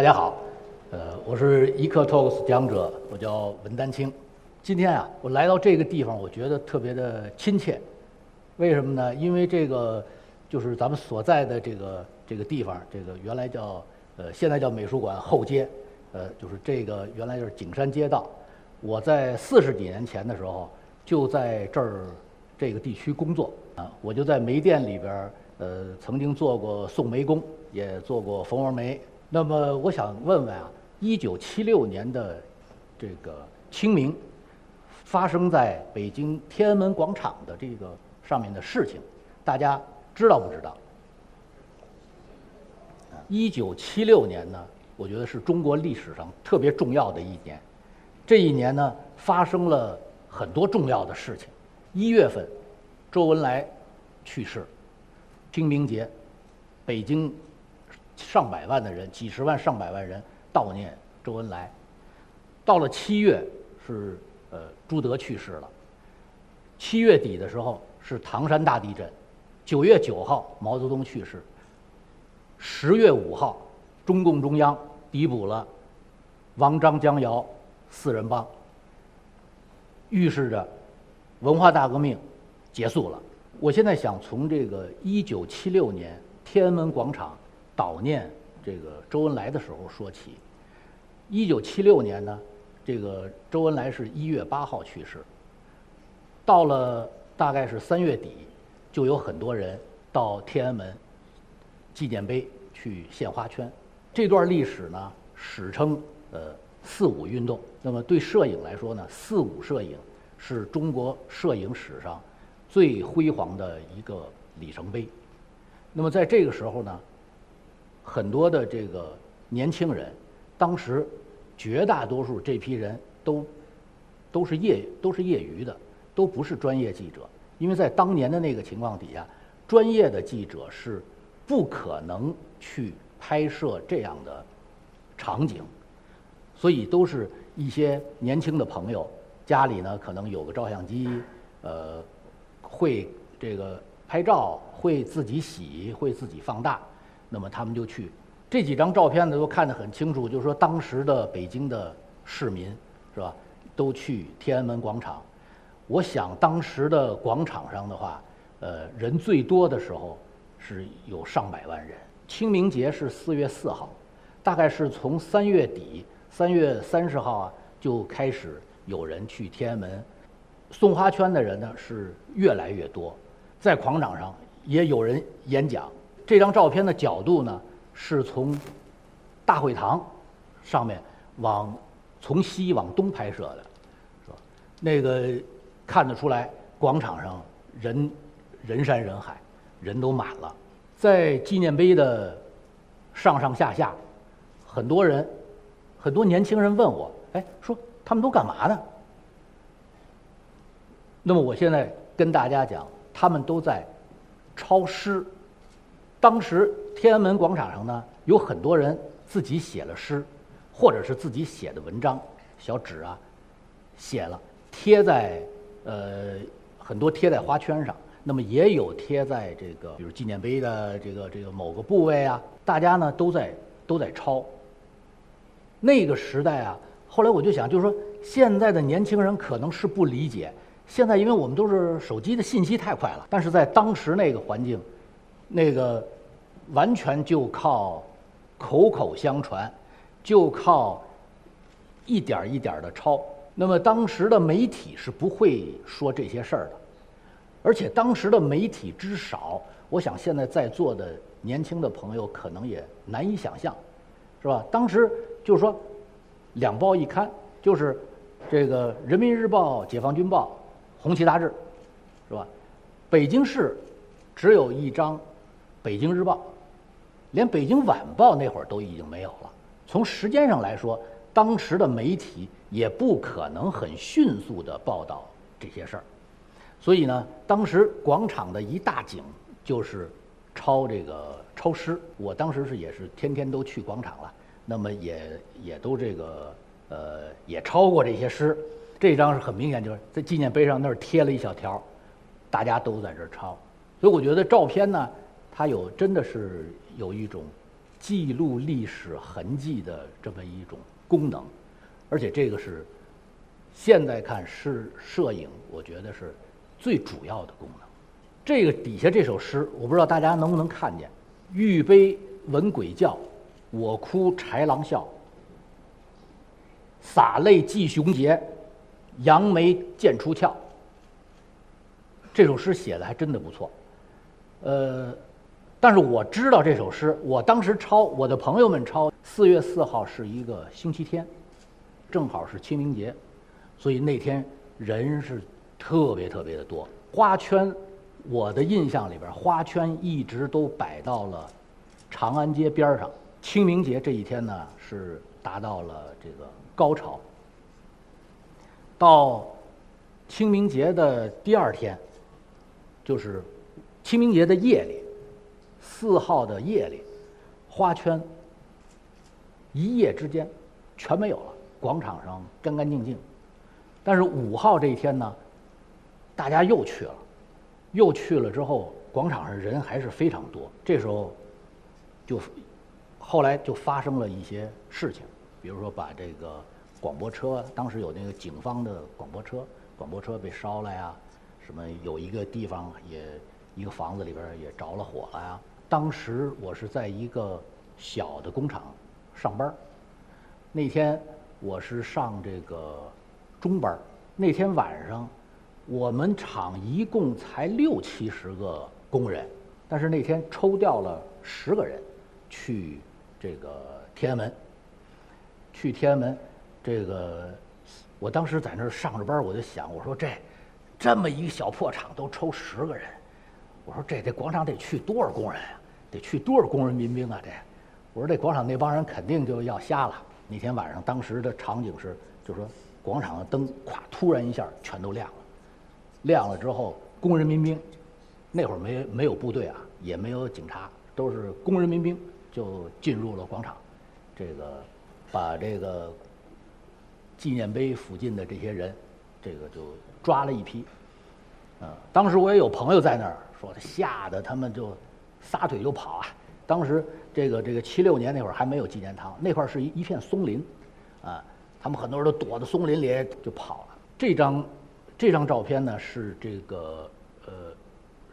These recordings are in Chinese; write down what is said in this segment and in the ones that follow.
大家好，呃，我是一刻 Talks 讲者，我叫文丹青。今天啊，我来到这个地方，我觉得特别的亲切。为什么呢？因为这个就是咱们所在的这个这个地方，这个原来叫呃，现在叫美术馆后街，呃，就是这个原来就是景山街道。我在四十几年前的时候就在这儿这个地区工作啊，我就在煤店里边儿，呃，曾经做过送煤工，也做过缝纹煤。那么我想问问啊，一九七六年的这个清明发生在北京天安门广场的这个上面的事情，大家知道不知道？一九七六年呢，我觉得是中国历史上特别重要的一年。这一年呢，发生了很多重要的事情。一月份，周恩来去世，清明节，北京。上百万的人，几十万、上百万人悼念周恩来。到了七月，是呃朱德去世了。七月底的时候是唐山大地震。九月九号毛泽东去世。十月五号，中共中央抵捕了王、张、江、姚四人帮，预示着文化大革命结束了。我现在想从这个一九七六年天安门广场。悼念这个周恩来的时候说起，一九七六年呢，这个周恩来是一月八号去世。到了大概是三月底，就有很多人到天安门纪念碑去献花圈。这段历史呢，史称呃“四五运动”。那么对摄影来说呢，“四五”摄影是中国摄影史上最辉煌的一个里程碑。那么在这个时候呢。很多的这个年轻人，当时绝大多数这批人都都是业都是业余的，都不是专业记者。因为在当年的那个情况底下，专业的记者是不可能去拍摄这样的场景，所以都是一些年轻的朋友，家里呢可能有个照相机，呃，会这个拍照，会自己洗，会自己放大。那么他们就去，这几张照片呢都看得很清楚，就是说当时的北京的市民是吧，都去天安门广场。我想当时的广场上的话，呃，人最多的时候是有上百万人。清明节是四月四号，大概是从三月底，三月三十号啊就开始有人去天安门送花圈的人呢是越来越多，在广场上也有人演讲。这张照片的角度呢，是从大会堂上面往从西往东拍摄的，是吧？那个看得出来，广场上人人山人海，人都满了。在纪念碑的上上下下，很多人，很多年轻人问我，哎，说他们都干嘛呢？那么我现在跟大家讲，他们都在抄诗。当时天安门广场上呢，有很多人自己写了诗，或者是自己写的文章，小纸啊，写了贴在呃很多贴在花圈上，那么也有贴在这个比如纪念碑的这个这个某个部位啊，大家呢都在都在抄。那个时代啊，后来我就想，就是说现在的年轻人可能是不理解，现在因为我们都是手机的信息太快了，但是在当时那个环境。那个完全就靠口口相传，就靠一点一点的抄。那么当时的媒体是不会说这些事儿的，而且当时的媒体之少，我想现在在座的年轻的朋友可能也难以想象，是吧？当时就是说两报一刊，就是这个《人民日报》《解放军报》《红旗杂志》，是吧？北京市只有一张。北京日报，连北京晚报那会儿都已经没有了。从时间上来说，当时的媒体也不可能很迅速的报道这些事儿。所以呢，当时广场的一大景就是抄这个抄诗。我当时是也是天天都去广场了，那么也也都这个呃也抄过这些诗。这张是很明显就是在纪念碑上那儿贴了一小条，大家都在这儿抄。所以我觉得照片呢。它有真的是有一种记录历史痕迹的这么一种功能，而且这个是现在看是摄影，我觉得是最主要的功能。这个底下这首诗，我不知道大家能不能看见：“玉杯闻鬼叫，我哭豺狼笑。洒泪祭雄杰，扬眉剑出鞘。”这首诗写的还真的不错，呃。但是我知道这首诗，我当时抄，我的朋友们抄。四月四号是一个星期天，正好是清明节，所以那天人是特别特别的多。花圈，我的印象里边，花圈一直都摆到了长安街边上。清明节这一天呢，是达到了这个高潮。到清明节的第二天，就是清明节的夜里。四号的夜里，花圈一夜之间全没有了，广场上干干净净。但是五号这一天呢，大家又去了，又去了之后，广场上人还是非常多。这时候就后来就发生了一些事情，比如说把这个广播车，当时有那个警方的广播车，广播车被烧了呀，什么有一个地方也一个房子里边也着了火了呀。当时我是在一个小的工厂上班那天我是上这个中班那天晚上，我们厂一共才六七十个工人，但是那天抽调了十个人去这个天安门。去天安门，这个我当时在那儿上着班我就想，我说这这么一个小破厂都抽十个人，我说这这广场得去多少工人啊？得去多少工人民兵啊？这，我说这广场那帮人肯定就要瞎了。那天晚上，当时的场景是，就说广场的灯咵突然一下全都亮了，亮了之后，工人民兵，那会儿没没有部队啊，也没有警察，都是工人民兵就进入了广场，这个把这个纪念碑附近的这些人，这个就抓了一批。嗯，当时我也有朋友在那儿说，他吓得他们就。撒腿就跑啊！当时这个这个七六年那会儿还没有纪念堂，那块儿是一一片松林，啊，他们很多人都躲在松林里就跑了。这张这张照片呢是这个呃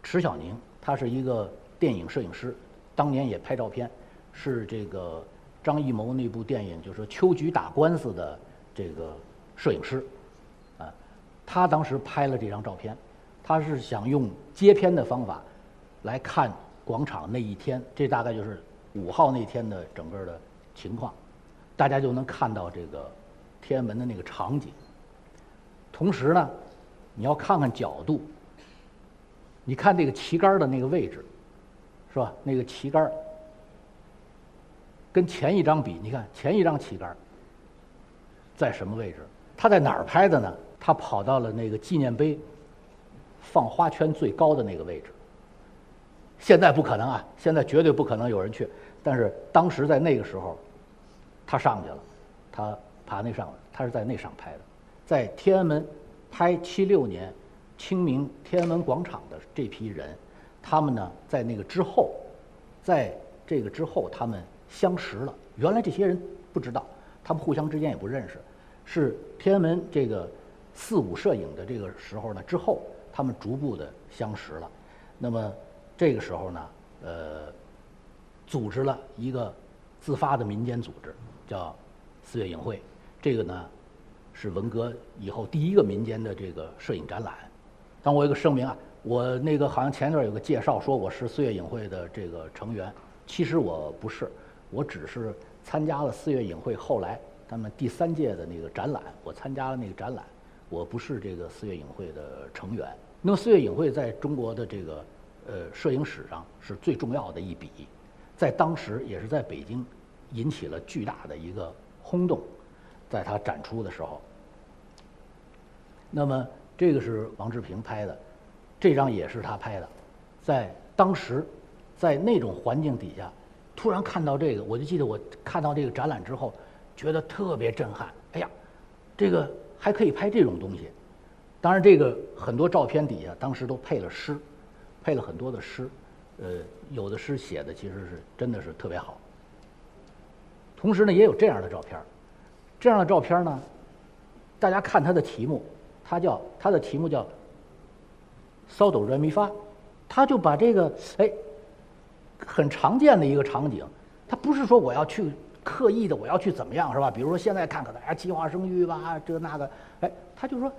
迟小宁，他是一个电影摄影师，当年也拍照片，是这个张艺谋那部电影就是说秋菊打官司的这个摄影师，啊，他当时拍了这张照片，他是想用接片的方法来看。广场那一天，这大概就是五号那天的整个的情况，大家就能看到这个天安门的那个场景。同时呢，你要看看角度，你看这个旗杆的那个位置，是吧？那个旗杆跟前一张比，你看前一张旗杆在什么位置？他在哪儿拍的呢？他跑到了那个纪念碑放花圈最高的那个位置。现在不可能啊！现在绝对不可能有人去。但是当时在那个时候，他上去了，他爬那上，他是在那上拍的，在天安门拍七六年清明天安门广场的这批人，他们呢在那个之后，在这个之后他们相识了。原来这些人不知道，他们互相之间也不认识，是天安门这个四五摄影的这个时候呢之后，他们逐步的相识了。那么。这个时候呢，呃，组织了一个自发的民间组织，叫四月影会。这个呢，是文革以后第一个民间的这个摄影展览。但我有个声明啊，我那个好像前段有个介绍说我是四月影会的这个成员，其实我不是，我只是参加了四月影会后来他们第三届的那个展览，我参加了那个展览，我不是这个四月影会的成员。那么四月影会在中国的这个。呃，摄影史上是最重要的一笔，在当时也是在北京引起了巨大的一个轰动，在他展出的时候。那么这个是王志平拍的，这张也是他拍的，在当时，在那种环境底下，突然看到这个，我就记得我看到这个展览之后，觉得特别震撼。哎呀，这个还可以拍这种东西。当然，这个很多照片底下当时都配了诗。配了很多的诗，呃，有的诗写的其实是真的是特别好，同时呢，也有这样的照片。这样的照片呢，大家看它的题目，它叫它的题目叫“骚抖软咪发”，他就把这个哎很常见的一个场景，他不是说我要去刻意的我要去怎么样是吧？比如说现在看看大家计划生育吧，这那个，哎，他就说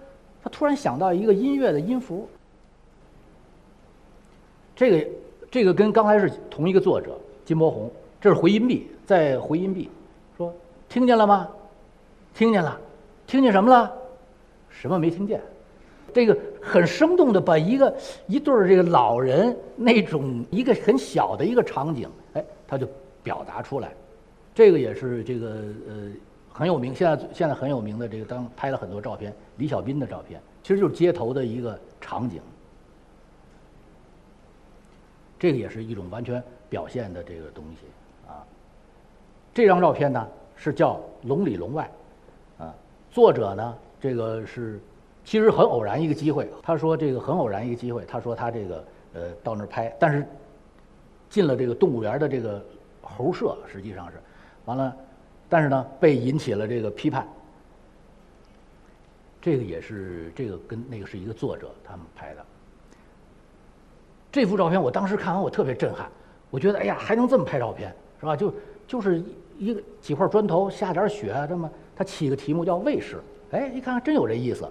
他突然想到一个音乐的音符，这个这个跟刚才是同一个作者金伯宏，这是回音壁，在回音壁说听见了吗？听见了，听见什么了？什么没听见？这个很生动的把一个一对儿这个老人那种一个很小的一个场景，哎，他就表达出来。这个也是这个呃很有名，现在现在很有名的这个当拍了很多照片，李小斌的照片，其实就是街头的一个场景。这个也是一种完全表现的这个东西啊。这张照片呢是叫《龙里龙外》。啊作者呢，这个是其实很偶然一个机会。他说这个很偶然一个机会。他说他这个呃到那儿拍，但是进了这个动物园的这个猴舍，实际上是完了，但是呢被引起了这个批判。这个也是这个跟那个是一个作者他们拍的。这幅照片我当时看完我特别震撼，我觉得哎呀还能这么拍照片是吧？就就是一个几块砖头下点雪这么。他起个题目叫“卫士”，哎，一看真有这意思。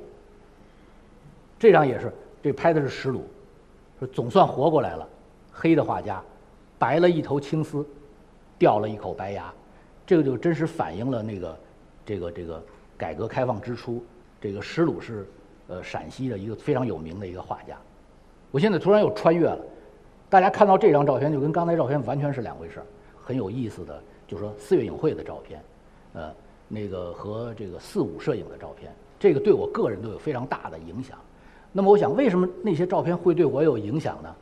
这张也是，这拍的是石鲁，说总算活过来了。黑的画家，白了一头青丝，掉了一口白牙，这个就真实反映了那个，这个这个改革开放之初，这个石鲁是，呃，陕西的一个非常有名的一个画家。我现在突然又穿越了，大家看到这张照片就跟刚才照片完全是两回事儿，很有意思的，就说四月影会的照片，呃。那个和这个四五摄影的照片，这个对我个人都有非常大的影响。那么，我想为什么那些照片会对我有影响呢？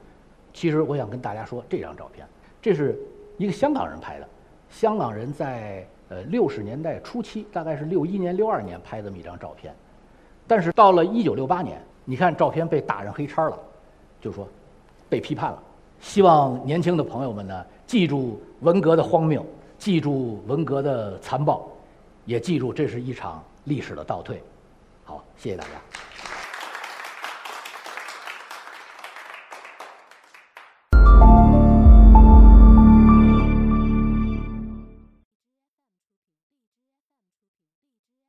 其实，我想跟大家说，这张照片，这是一个香港人拍的。香港人在呃六十年代初期，大概是六一年、六二年拍这么一张照片。但是到了一九六八年，你看照片被打上黑叉了，就说被批判了。希望年轻的朋友们呢，记住文革的荒谬，记住文革的残暴。也记住，这是一场历史的倒退。好，谢谢大家。